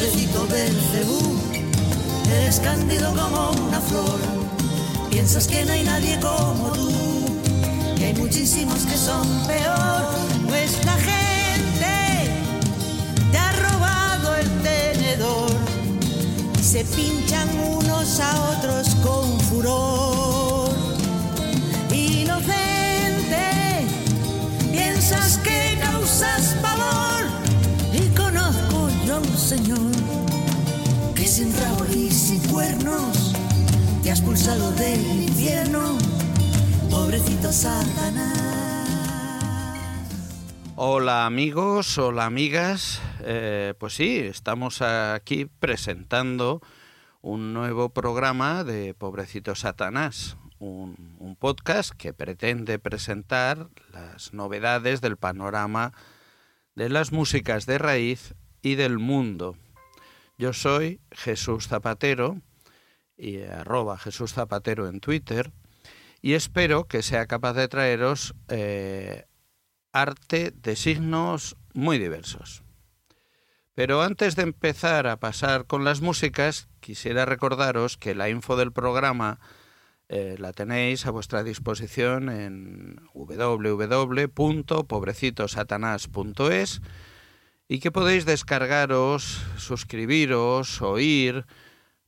Pobrecito Belcebú, eres cándido como una flor. Piensas que no hay nadie como tú, que hay muchísimos que son peor. La gente te ha robado el tenedor y se pinchan unos a otros con furor. Y cuernos te has del infierno, pobrecito Satanás. Hola amigos, hola amigas. Eh, pues sí, estamos aquí presentando un nuevo programa de Pobrecito Satanás, un podcast que pretende presentar las novedades del panorama de las músicas de raíz y del mundo. Yo soy Jesús Zapatero y arroba Jesús Zapatero en Twitter y espero que sea capaz de traeros eh, arte de signos muy diversos. Pero antes de empezar a pasar con las músicas, quisiera recordaros que la info del programa eh, la tenéis a vuestra disposición en www.pobrecitosatanás.es y que podéis descargaros, suscribiros, oír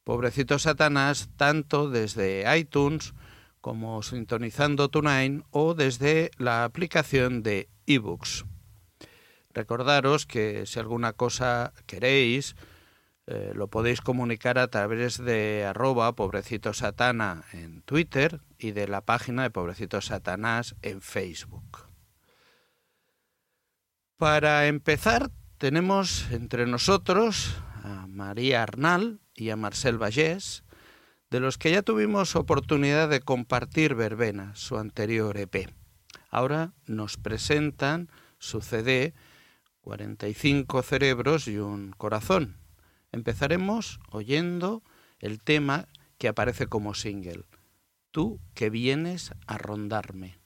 Pobrecito Satanás tanto desde iTunes como sintonizando TuneIn o desde la aplicación de ebooks. Recordaros que si alguna cosa queréis, eh, lo podéis comunicar a través de arroba pobrecito satana en Twitter y de la página de Pobrecito Satanás en Facebook. Para empezar, tenemos entre nosotros a María Arnal y a Marcel Vallés, de los que ya tuvimos oportunidad de compartir Verbena, su anterior EP. Ahora nos presentan su CD 45 cerebros y un corazón. Empezaremos oyendo el tema que aparece como single, Tú que vienes a rondarme.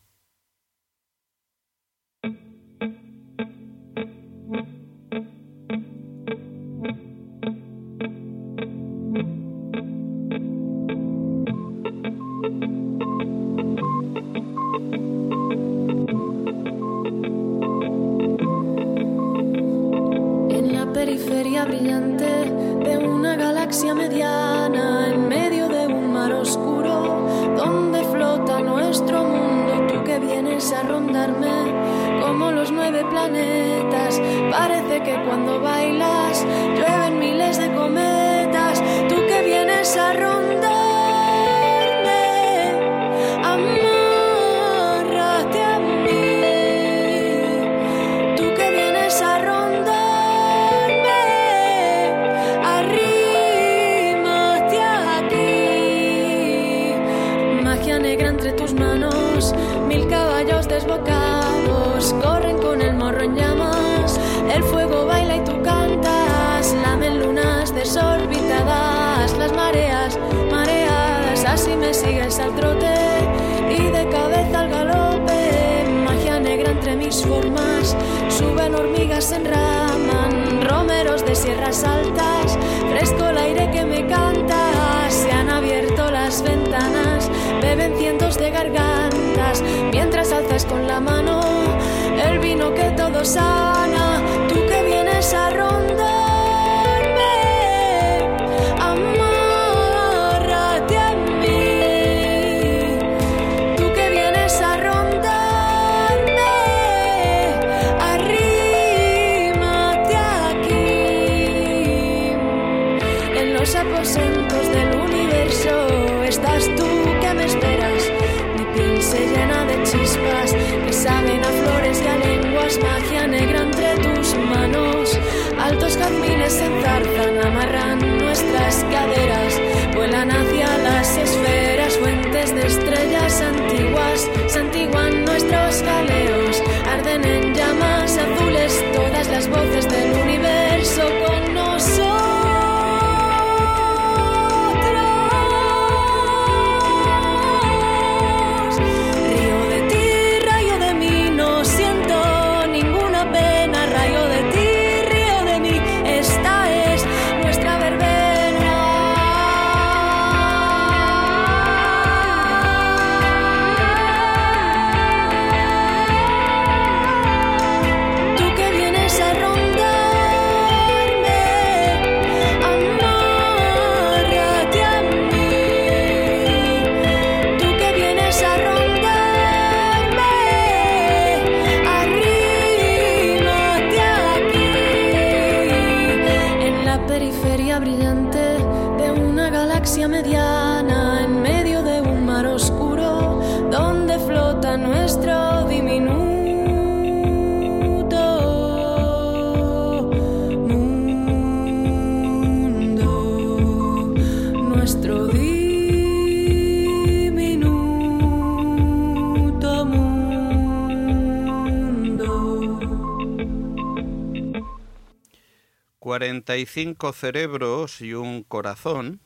45 cerebros y un corazón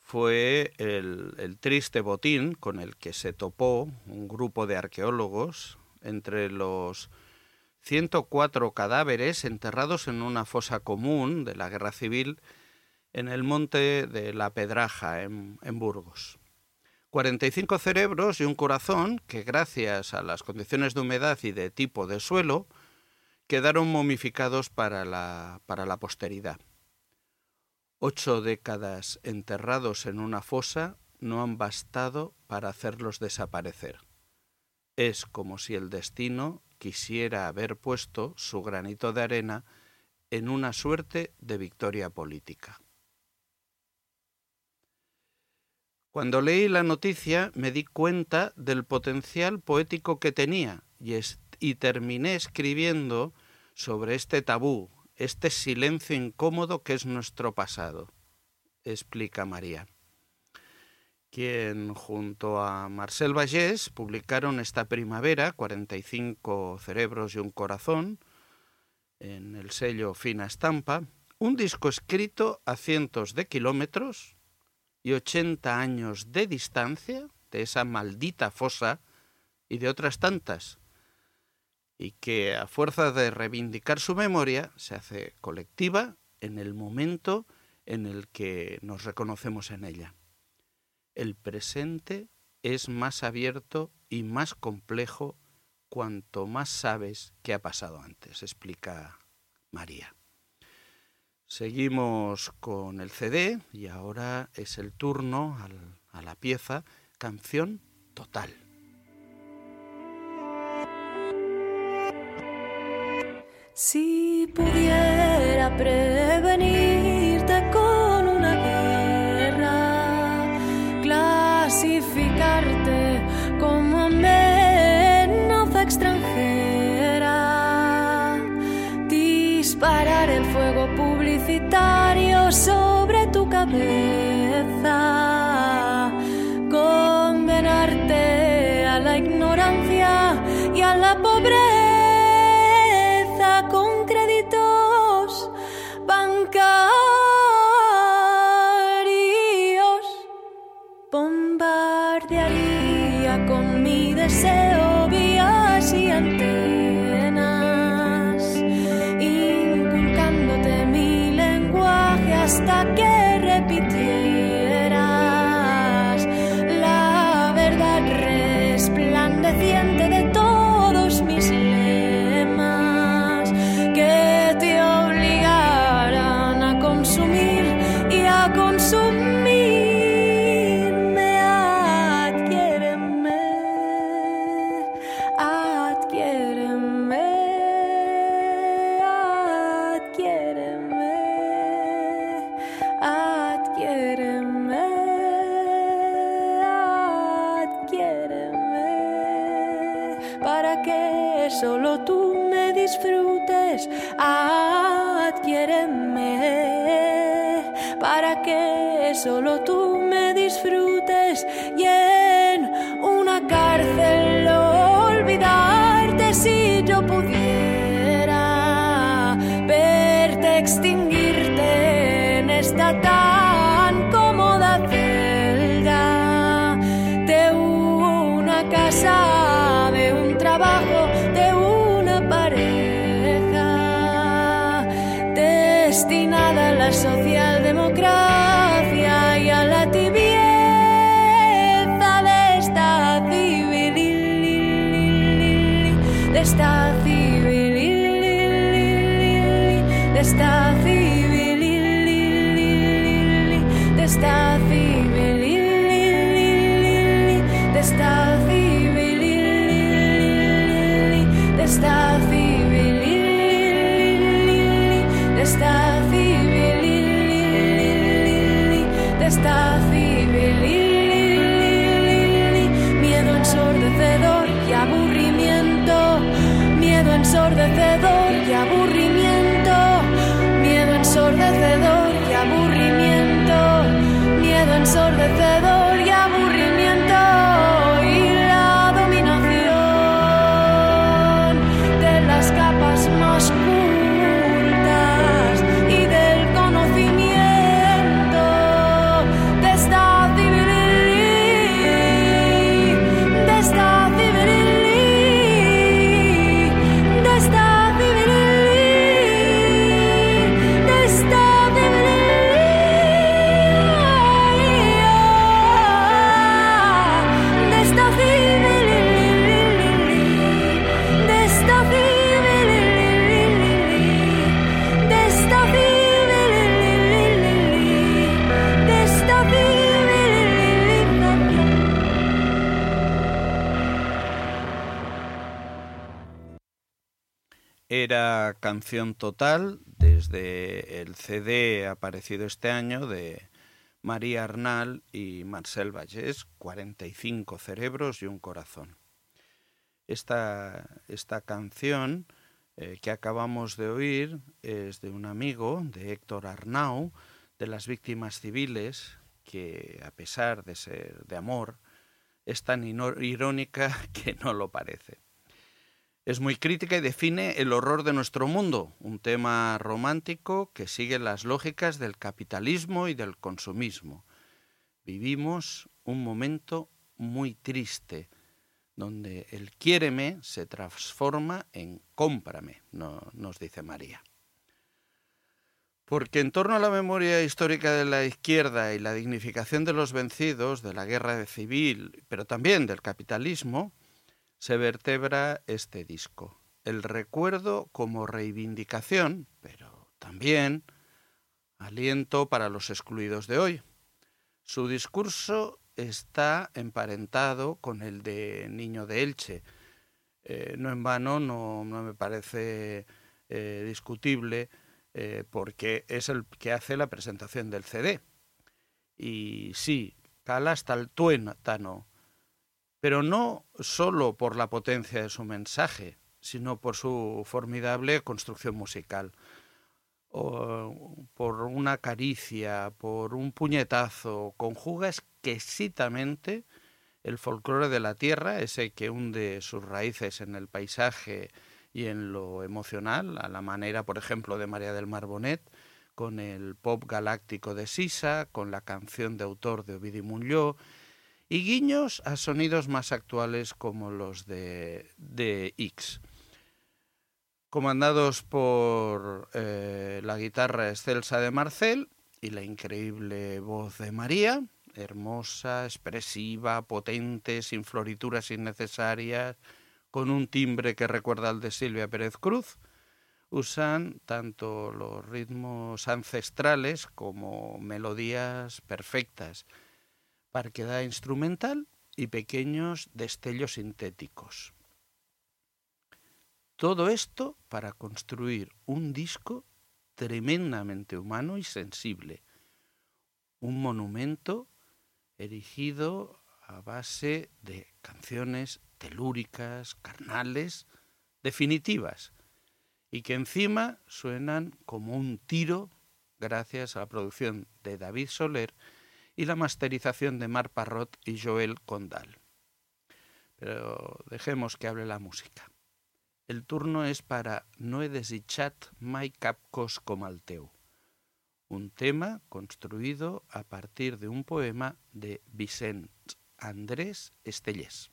fue el, triste botín con el que se topó un grupo de arqueólogos entre los 104 cadáveres enterrados en una fosa común de la Guerra Civil en el monte de la Pedraja, en, en Burgos. 45 cerebros y un corazón que gracias a las condiciones de humedad y de tipo de suelo quedaron momificados para la, para la posteridad. Ocho décadas enterrados en una fosa no han bastado para hacerlos desaparecer. Es como si el destino quisiera haber puesto su granito de arena en una suerte de victoria política. Cuando leí la noticia me di cuenta del potencial poético que tenía y, y terminé escribiendo sobre este tabú, este silencio incómodo que es nuestro pasado, explica María, quien junto a Marcel Vallés publicaron esta primavera 45 cerebros y un corazón en el sello Fina Estampa, un disco escrito a cientos de kilómetros y 80 años de distancia de esa maldita fosa y de otras tantas y que a fuerza de reivindicar su memoria se hace colectiva en el momento en el que nos reconocemos en ella. El presente es más abierto y más complejo cuanto más sabes qué ha pasado antes, explica María. Seguimos con el CD y ahora es el turno a la pieza Canción Total. Si pudiera prevenirte y canción total desde el CD aparecido este año de María Arnal y Marcel Vallés, 45 cerebros y un corazón. Esta, esta canción eh, que acabamos de oír es de un amigo, de Héctor Arnau, de las víctimas civiles, que a pesar de ser de amor, es tan irónica que no lo parece. Es muy crítica y define el horror de nuestro mundo, un tema romántico que sigue las lógicas del capitalismo y del consumismo. Vivimos un momento muy triste, donde el quiéreme se transforma en cómprame, nos dice María. Porque en torno a la memoria histórica de la izquierda y la dignificación de los vencidos, de la guerra civil, pero también del capitalismo, se vertebra este disco. El recuerdo como reivindicación, pero también aliento para los excluidos de hoy. Su discurso está emparentado con el de Niño de Elche. Eh, no en vano, no, me parece eh, discutible, eh, porque es el que hace la presentación del CD. Y sí, cala hasta el tuétano, pero no solo por la potencia de su mensaje, sino por su formidable construcción musical. Por una caricia, por un puñetazo, conjuga exquisitamente el folclore de la tierra, ese que hunde sus raíces en el paisaje y en lo emocional, a la manera, por ejemplo, de María del Mar Bonet, con el pop galáctico de Sisa, con la canción de autor de Ovidio Muñoz, y guiños a sonidos más actuales como los de, de X. Comandados por eh, la guitarra excelsa de Marcel y la increíble voz de María, hermosa, expresiva, potente, sin florituras innecesarias, con un timbre que recuerda al de Silvia Pérez Cruz, usan tanto los ritmos ancestrales como melodías perfectas, parquedad instrumental y pequeños destellos sintéticos. Todo esto para construir un disco tremendamente humano y sensible, un monumento erigido a base de canciones telúricas, carnales, definitivas, y que encima suenan como un tiro gracias a la producción de David Soler y la masterización de Mar Parrot y Joel Condal. Pero dejemos que hable la música. El turno és para No he desitjat mai cap cos un tema construïdo a partir de un poema de Vicent Andrés Estellés.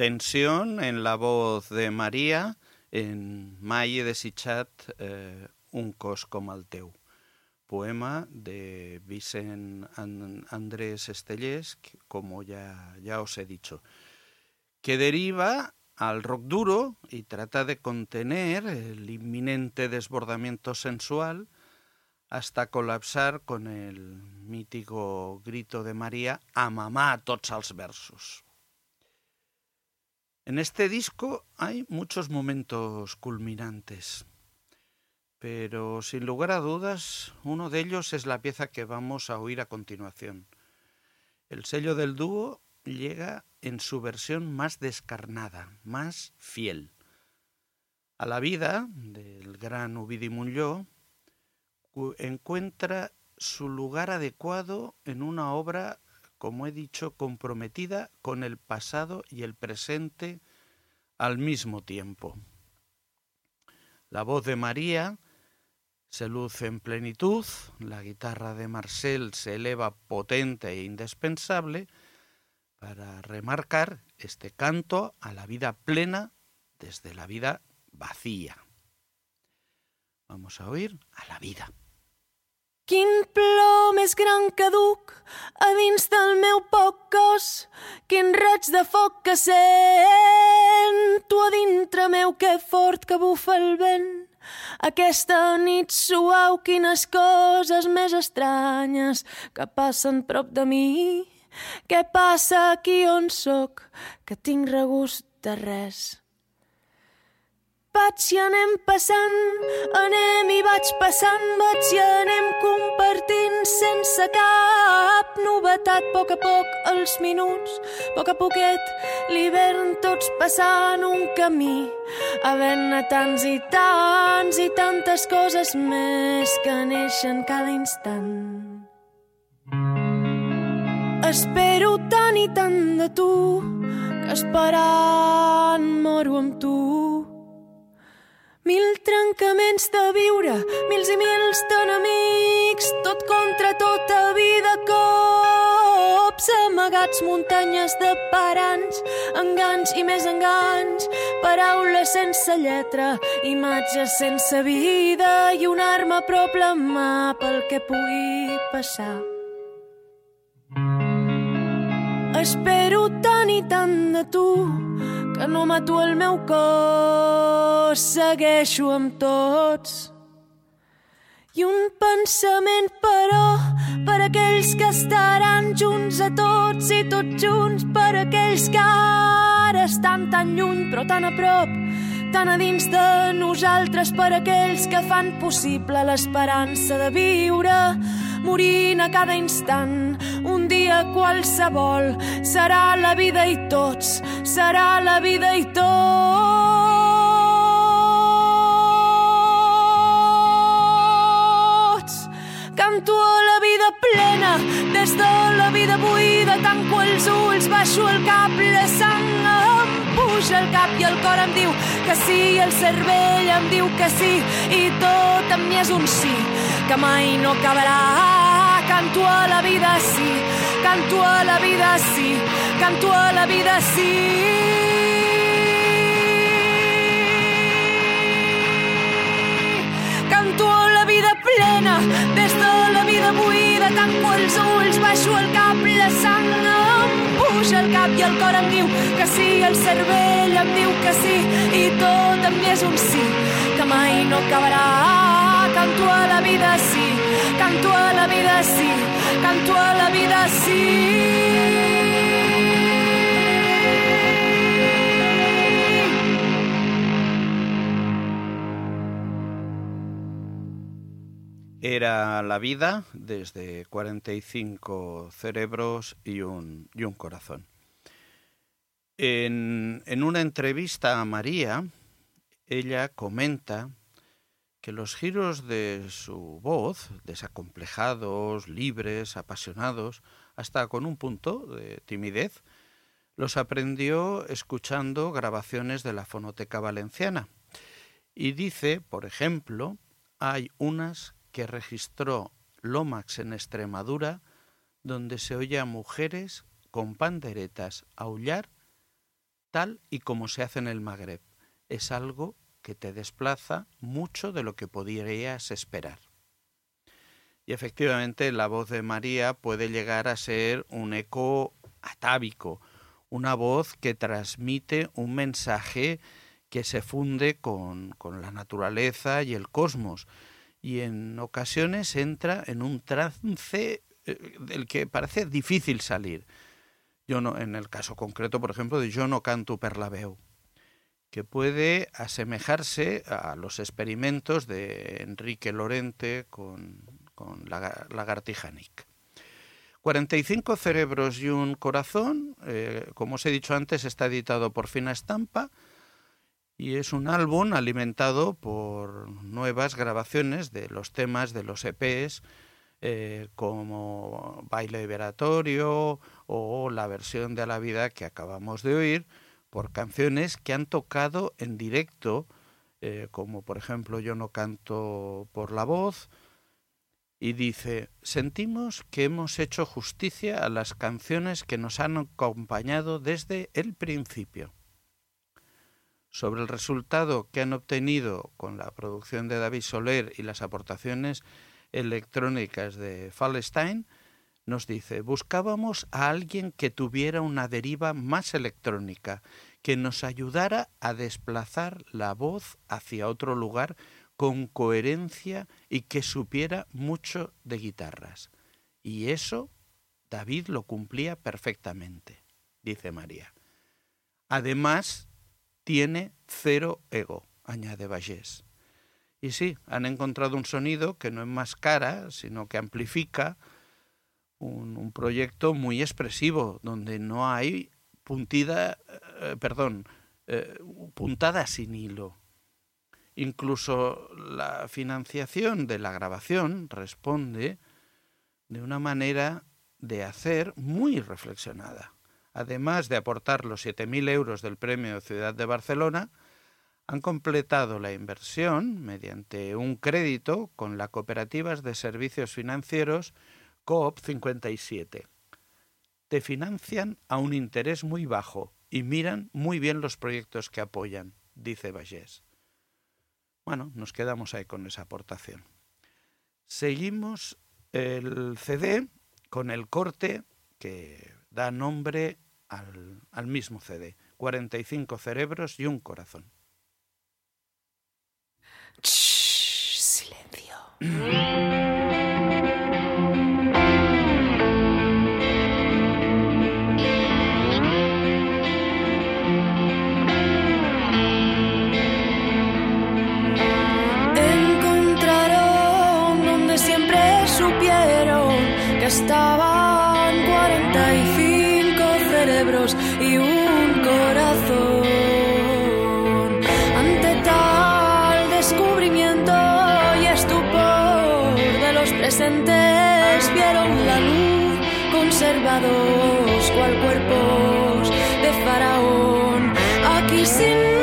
Tensión en la voz de María en Mai he desitjat eh, un cos com. Poema de Vicent Andrés Estellés, como ya, ya os he dicho, que deriva al rock duro y trata de contener el inminente desbordamiento sensual hasta colapsar con el mítico grito de María a mamá a tots els versos. En este disco hay muchos momentos culminantes, pero sin lugar a dudas uno de ellos es la pieza que vamos a oír a continuación. El sello del dúo llega en su versión más descarnada, más fiel. A la vida del gran Ovidi Montlló encuentra su lugar adecuado en una obra, como he dicho, comprometida con el pasado y el presente al mismo tiempo. La voz de María se luce en plenitud, la guitarra de Marcel se eleva potente e indispensable para remarcar este canto a la vida plena desde la vida vacía. Vamos a oír a la vida. Quin plor més gran que duc a dins del meu poc cos, quin raig de foc que sento a dintre meu, que fort que bufa el vent. Aquesta nit suau, quines coses més estranyes que passen prop de mi. Què passa aquí on sóc, que tinc regust de res? Vaig i anem passant, anem i vaig passant, vaig i anem compartint sense cap novetat. A poc a poc els minuts, a poc a poquet l'hivern tots passant un camí, havent-ne tants i tants i tantes coses més que neixen cada instant. Espero tant i tant de tu que esperant moro amb tu Mil trencaments de viure, mils i mils d'enemics, tot contra tota vida, cops amagats, muntanyes de parants, enganys i més enganys, paraules sense lletra, imatges sense vida i una arma a prop la mà pel que pugui passar. Espero tant i tant de tu que no mato el meu cos, segueixo amb tots. I un pensament, però, per aquells que estaran junts a tots i tots junts, per aquells que ara estan tan lluny però tan a prop, tan a dins de nosaltres, per aquells que fan possible l'esperança de viure, morint a cada instant. Un dia qualsevol serà la vida i tots, serà la vida i tots. Canto a la vida plena, des de la vida buida, tanco els ulls, baixo el cap, la sang em puja el cap i el cor em diu que sí, el cervell em diu que sí, i tot en mi és un sí que mai no acabarà. Canto a la vida sí, canto a la vida sí, canto a la vida sí. Plena, des de la vida buida, tanco els ulls, baixo el cap, la sang em puja el cap i el cor em diu que sí, el cervell em diu que sí, i tot en mi és un sí, que mai no acabarà canto a la vida sí, canto a la vida sí, canto a la vida sí. Era la vida desde 45 cerebros y un, y un corazón. En, en una entrevista a María, ella comenta que los giros de su voz, desacomplejados, libres, apasionados, hasta con un punto de timidez, los aprendió escuchando grabaciones de la Fonoteca Valenciana. Y dice, por ejemplo, hay unas que registró Lomax en Extremadura, donde se oye a mujeres con panderetas aullar tal y como se hace en el Magreb. Es algo que te desplaza mucho de lo que podrías esperar. Y efectivamente la voz de María puede llegar a ser un eco atávico, una voz que transmite un mensaje que se funde con, con la naturaleza y el cosmos, y en ocasiones entra en un trance eh, del que parece difícil salir. Yo no, en el caso concreto, por ejemplo, de Yo no canto per que puede asemejarse a los experimentos de Enrique Lorente con, con la lagartija Nick. 45 cerebros y un corazón, eh, como os he dicho antes, está editado por Fina Estampa, y es un álbum alimentado por nuevas grabaciones de los temas de los EPs eh, como Baile Liberatorio o la versión de la Vida que acabamos de oír por canciones que han tocado en directo eh, como por ejemplo Yo no canto por la voz y dice, sentimos que hemos hecho justicia a las canciones que nos han acompañado desde el principio sobre el resultado que han obtenido con la producción de David Soler y las aportaciones electrónicas de Fallstein, nos dice, buscábamos a alguien que tuviera una deriva más electrónica, que nos ayudara a desplazar la voz hacia otro lugar con coherencia y que supiera mucho de guitarras. Y eso David lo cumplía perfectamente, dice María. Además, tiene cero ego, añade Vallés. Y sí, han encontrado un sonido que no es más cara, sino que amplifica un, proyecto muy expresivo, donde no hay puntida, eh, perdón, eh, puntada sin hilo. Incluso la financiación de la grabación responde de una manera de hacer muy reflexionada además de aportar los 7.000 euros del Premio Ciudad de Barcelona, han completado la inversión mediante un crédito con la Cooperativas de Servicios Financieros COOP 57. Te financian a un interés muy bajo y miran muy bien los proyectos que apoyan, dice Vallés. Bueno, nos quedamos ahí con esa aportación. Seguimos el CD con el corte que da nombre al, al mismo CD. 45 cerebros y un corazón. Shh, silencio. presentes, vieron la luz conservados cual cuerpos de faraón. Aquí sin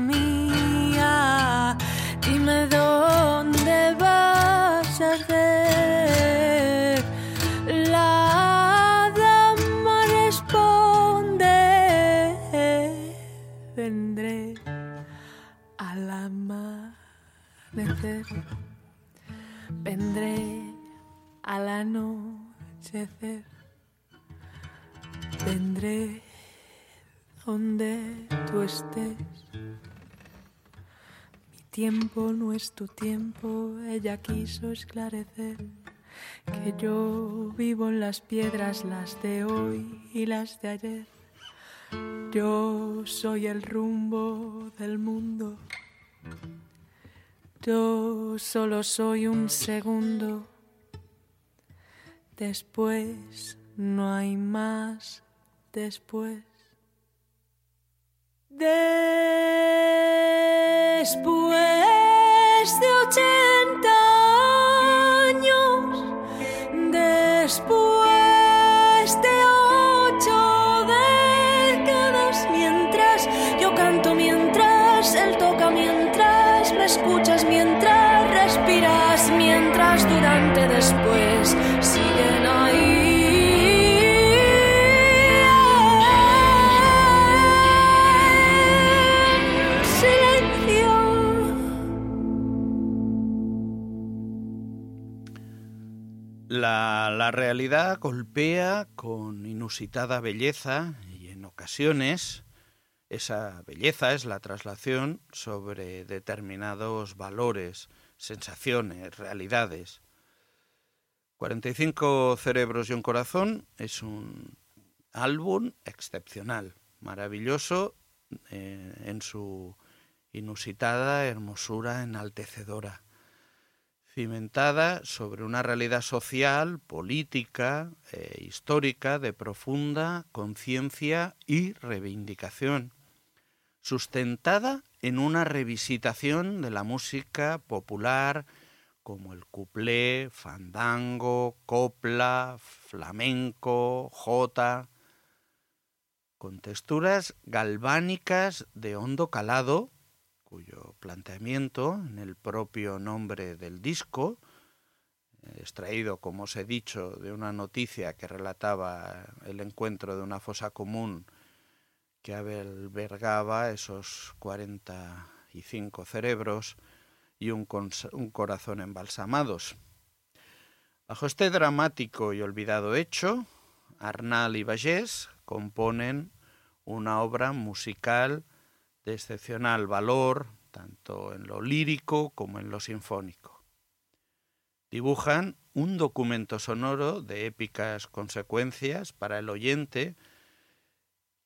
mía, dime dónde vas a hacer. La dama responde, vendré al amanecer. Vendré al anochecer. Vendré donde tú estés. Tiempo no es tu tiempo, ella quiso esclarecer que yo vivo en las piedras, las de hoy y las de ayer. Yo soy el rumbo del mundo. Yo solo soy un segundo. Después no hay más después. Después de ochenta años, después de ocho décadas, mientras yo canto, mientras él toca, mientras me escuchas, mientras respiras, mientras durante después La, realidad golpea con inusitada belleza y en ocasiones esa belleza es la traslación sobre determinados valores, sensaciones, realidades. 45 cerebros y un corazón es un álbum excepcional, maravilloso eh, en su inusitada hermosura enaltecedora, cimentada sobre una realidad social, política e histórica de profunda conciencia y reivindicación, sustentada en una revisitación de la música popular como el cuplé, fandango, copla, flamenco, jota, con texturas galvánicas de hondo calado, cuyo planteamiento en el propio nombre del disco, extraído, como os he dicho, de una noticia que relataba el encuentro de una fosa común que albergaba esos 45 cerebros y un, un, corazón embalsamados. Bajo este dramático y olvidado hecho, Arnal y Vallés componen una obra musical excepcional valor, tanto en lo lírico como en lo sinfónico. Dibujan un documento sonoro de épicas consecuencias para el oyente,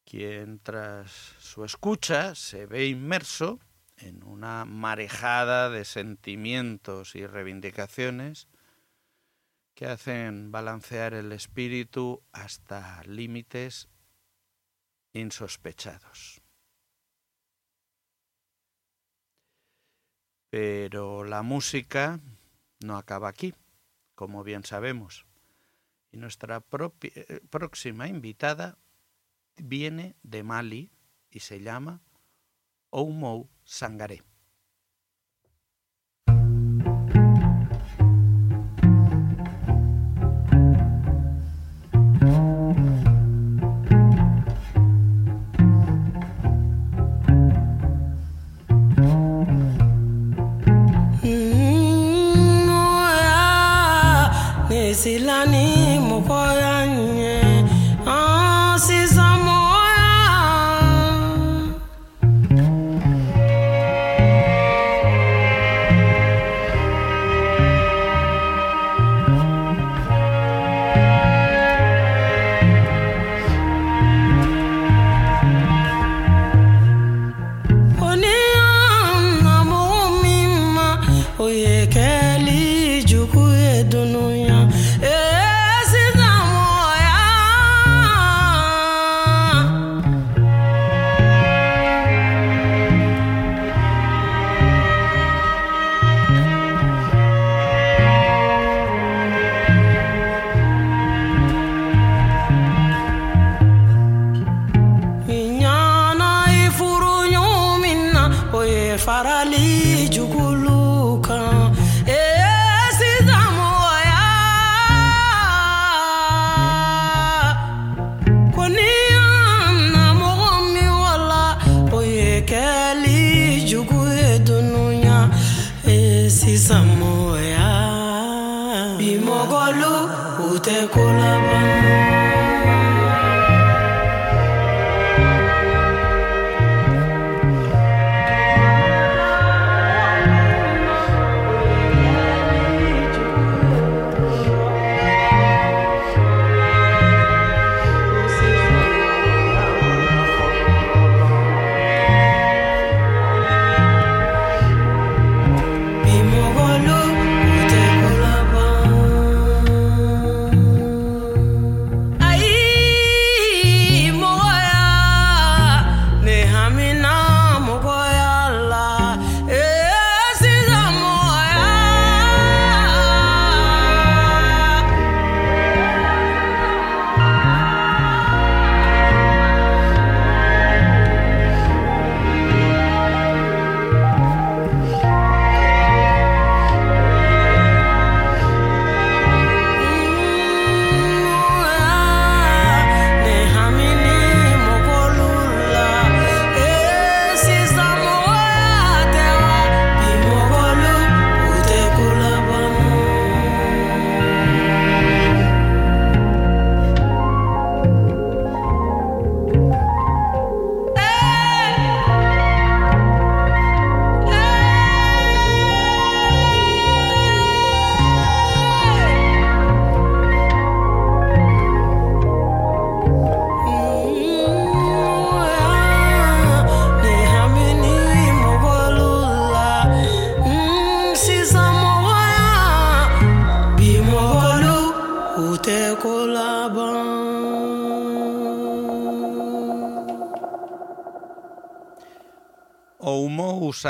quien tras su escucha se ve inmerso en una marejada de sentimientos y reivindicaciones que hacen balancear el espíritu hasta límites insospechados. Pero la música no acaba aquí, como bien sabemos. Y nuestra propia, próxima invitada viene de Mali y se llama Oumou Sangaré. Silani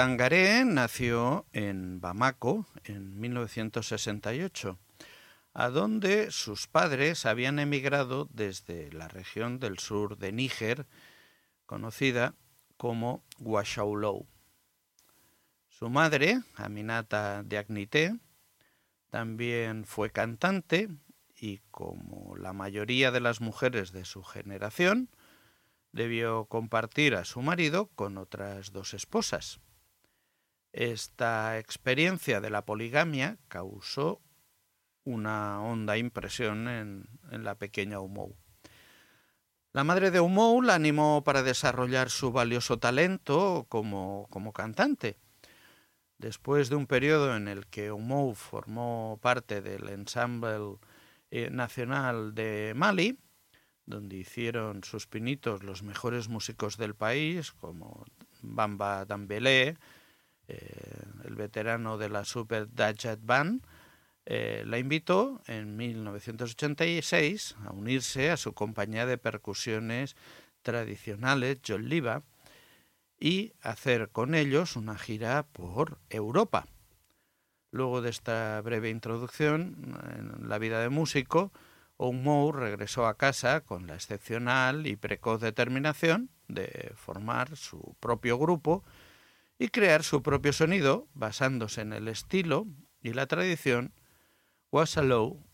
Sangaré nació en Bamako en 1968, a donde sus padres habían emigrado desde la región del sur de Níger, conocida como Guashaulou. Su madre, Aminata Diagnité, también fue cantante y, como la mayoría de las mujeres de su generación, debió compartir a su marido con otras dos esposas. Esta experiencia de la poligamia causó una honda impresión en, la pequeña Umou. La madre de Umou la animó para desarrollar su valioso talento como, cantante. Después de un periodo en el que Umou formó parte del ensemble eh, nacional de Mali, donde hicieron sus pinitos los mejores músicos del país, como Bamba Dambélé, el veterano de la Super Dajat Band, eh, la invitó en 1986 a unirse a su compañía de percusiones tradicionales, John Liva, y hacer con ellos una gira por Europa. Luego de esta breve introducción en la vida de músico, Oumou regresó a casa con la excepcional y precoz determinación de formar su propio grupo y crear su propio sonido basándose en el estilo y la tradición Wasalou,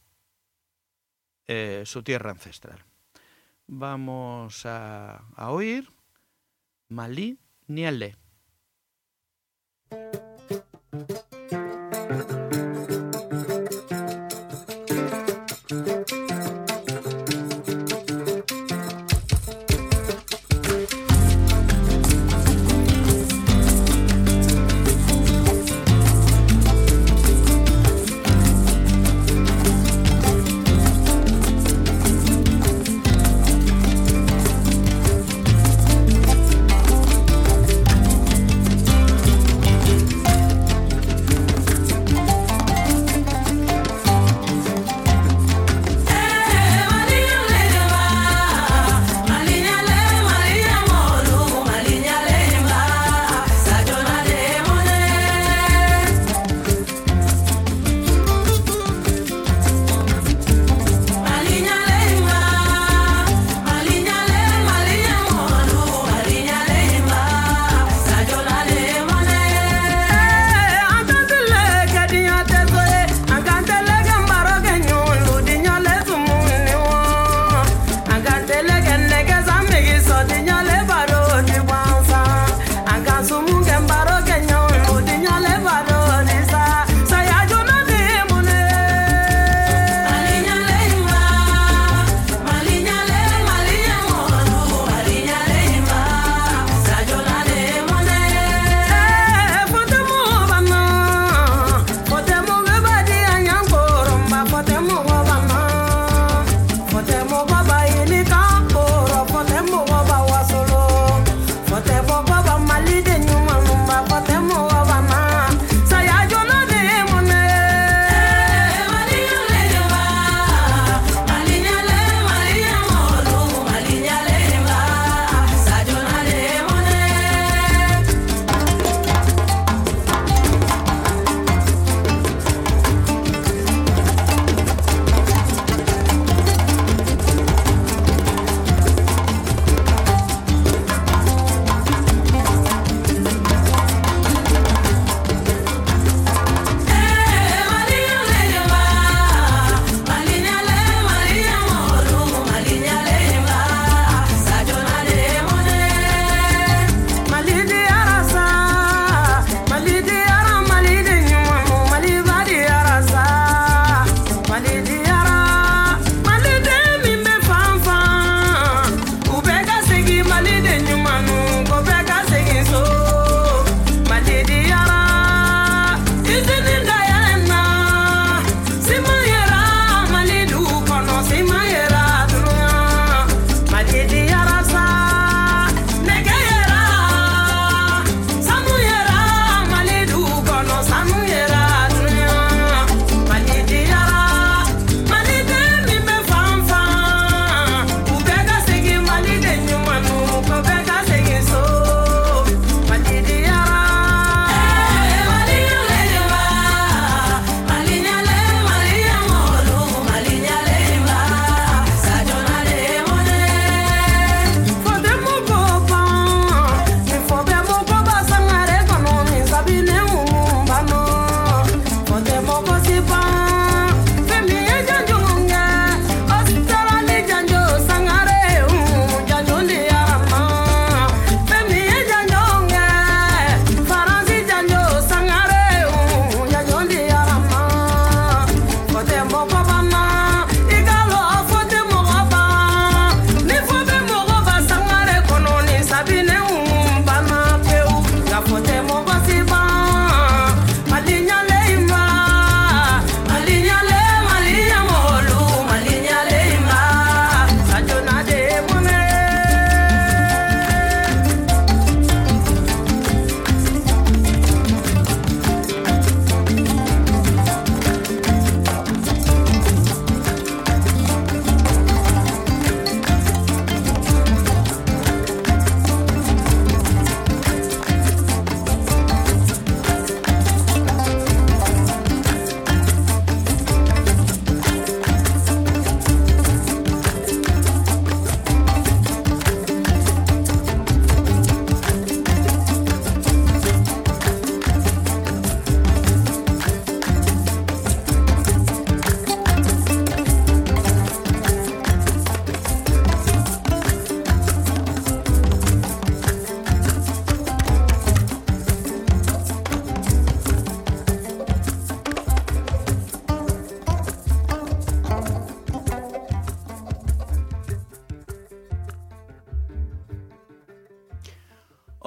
eh, su tierra ancestral. Vamos a, oír Malí.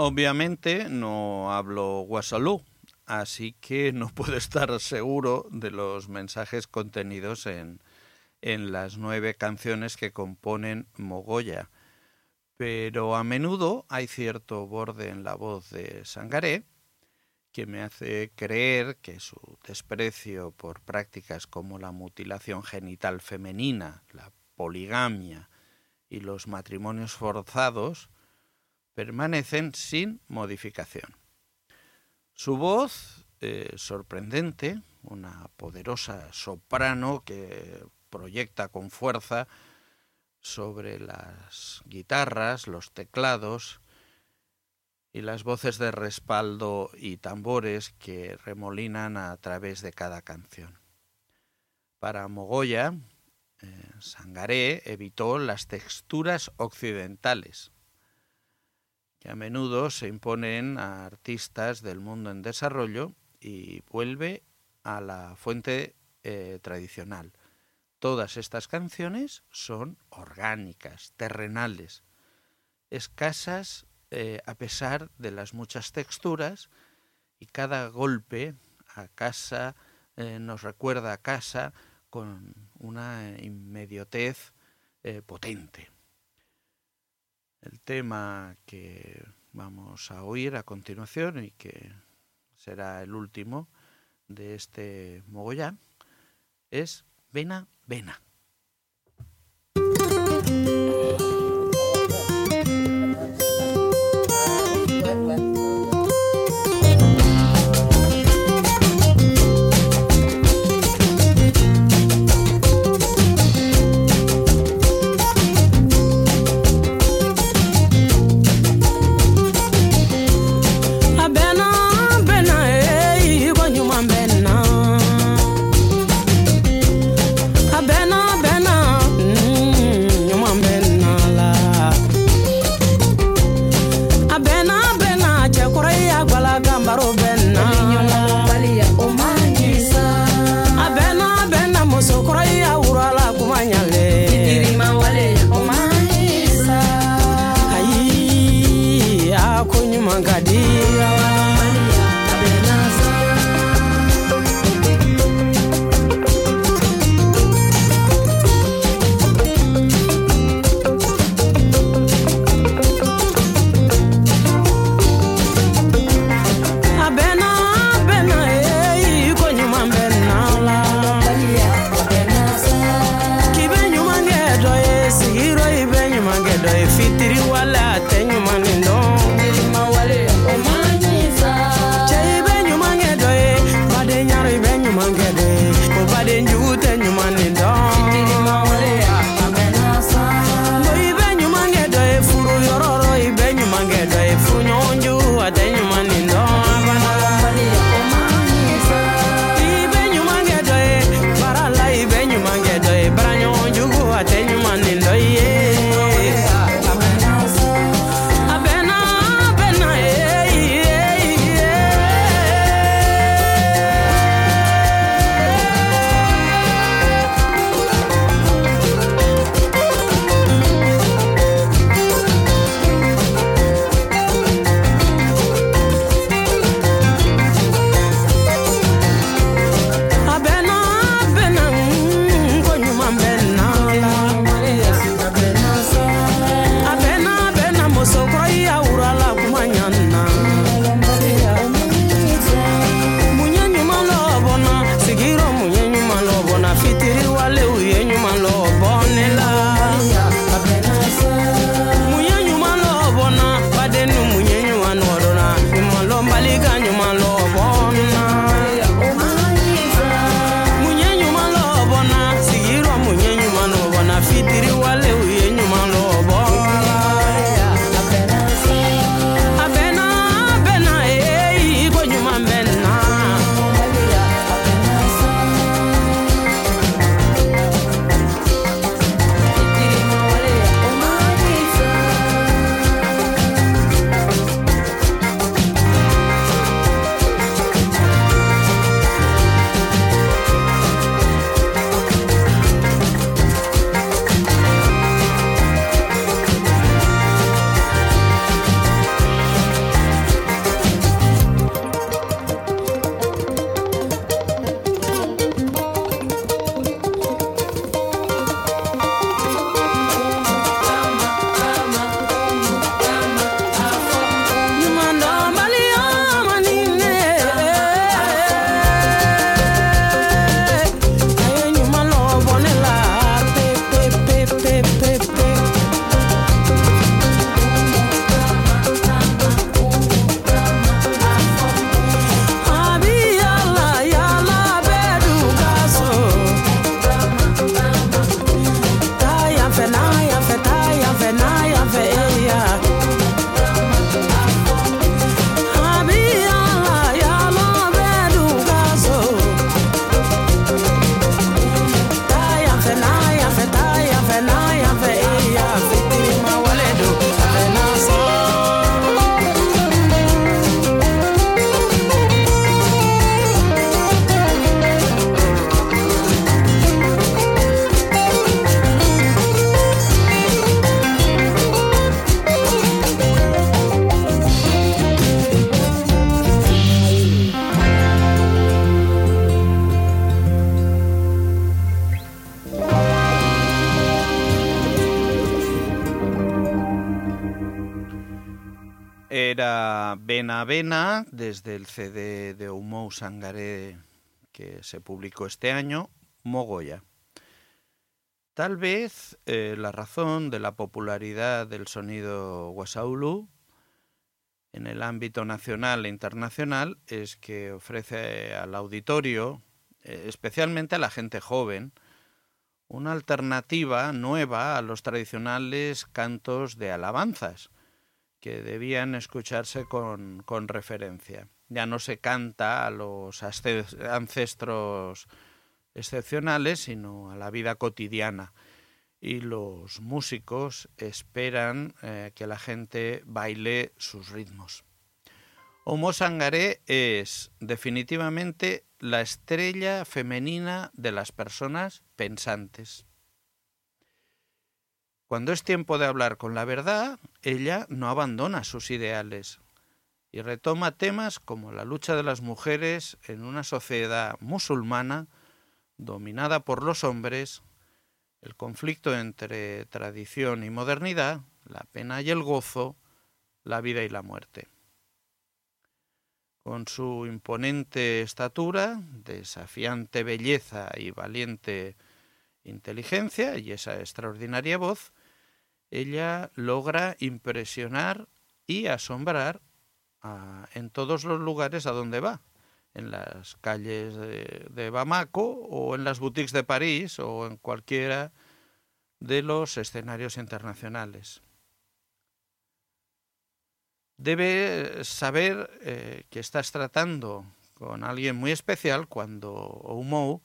Obviamente no hablo guasalú, así que no puedo estar seguro de los mensajes contenidos en, en las nueve canciones que componen Mogoya. Pero a menudo hay cierto borde en la voz de Sangaré que me hace creer que su desprecio por prácticas como la mutilación genital femenina, la poligamia y los matrimonios forzados permanecen sin modificación. Su voz, eh, sorprendente, una poderosa soprano que proyecta con fuerza sobre las guitarras, los teclados y las voces de respaldo y tambores que remolinan a través de cada canción. Para Mogoya, eh, Sangaré evitó las texturas occidentales, que a menudo se imponen a artistas del mundo en desarrollo y vuelve a la fuente eh, tradicional. Todas estas canciones son orgánicas, terrenales, escasas eh, a pesar de las muchas texturas y cada golpe a casa eh, nos recuerda a casa con una inmediatez potente. El tema que vamos a oír a continuación y que será el último de este mogollán es Vena Vena. Desde el CD de Humou Sangaré que se publicó este año, Mogoya. Tal vez eh, la razón de la popularidad del sonido Wasaulu en el ámbito nacional e internacional es que ofrece al auditorio, eh, especialmente a la gente joven, una alternativa nueva a los tradicionales cantos de alabanzas, que debían escucharse con, con referencia. Ya no se canta a los ancestros excepcionales, sino a la vida cotidiana. Y los músicos esperan eh, que la gente baile sus ritmos. Homo Sangaré es definitivamente la estrella femenina de las personas pensantes. Cuando es tiempo de hablar con la verdad, ella no abandona sus ideales y retoma temas como la lucha de las mujeres en una sociedad musulmana dominada por los hombres, el conflicto entre tradición y modernidad, la pena y el gozo, la vida y la muerte. Con su imponente estatura, desafiante belleza y valiente inteligencia y esa extraordinaria voz, ella logra impresionar y asombrar en todos los lugares a donde va, en las calles de, Bamako o en las boutiques de París o en cualquiera de los escenarios internacionales. Debe saber eh, que estás tratando con alguien muy especial cuando Oumou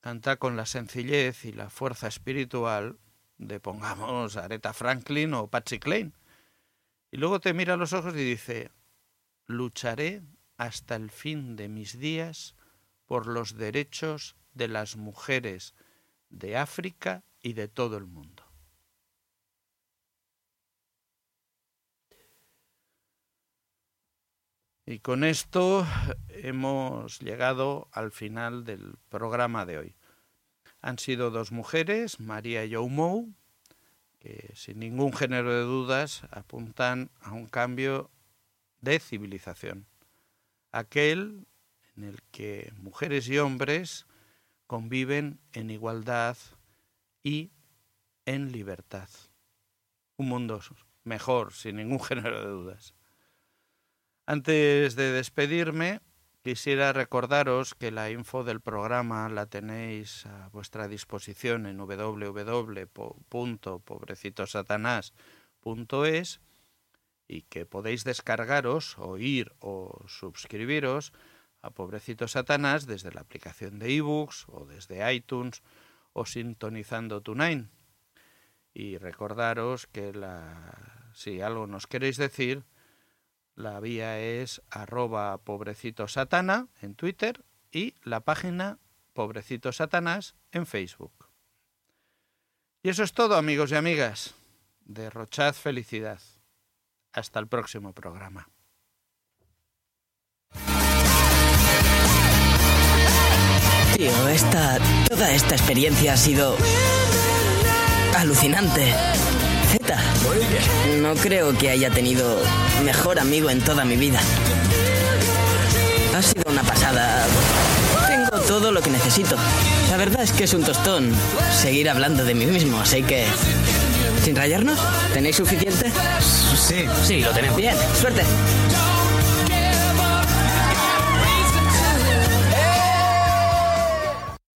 canta con la sencillez y la fuerza espiritual de pongamos Aretha Franklin o Patsy Klein. Y luego te mira los ojos y dice, lucharé hasta el fin de mis días por los derechos de las mujeres de África y de todo el mundo. Y con esto hemos llegado al final del programa de hoy han sido dos mujeres, María y Oumou, que sin ningún género de dudas apuntan a un cambio de civilización, aquel en el que mujeres y hombres conviven en igualdad y en libertad. Un mundo mejor, sin ningún género de dudas. Antes de despedirme, Quisiera recordaros que la info del programa la tenéis a vuestra disposición en www.pobrecitosatanás.es y que podéis descargaros, oír o suscribiros a Pobrecito Satanás desde la aplicación de ebooks o desde iTunes o sintonizando TuneIn. Y recordaros que la, si algo nos queréis decir, la vía es arroba pobrecito satana en Twitter y la página pobrecito satanás en Facebook. Y eso es todo amigos y amigas. Derrochad felicidad. Hasta el próximo programa. Tío, esta. toda esta experiencia ha sido. alucinante. No creo que haya tenido mejor amigo en toda mi vida. Ha sido una pasada. Tengo todo lo que necesito. La verdad es que es un tostón seguir hablando de mí mismo, así que... ¿Sin rayarnos? ¿Tenéis suficiente? Sí, sí, lo tenemos. Bien, suerte.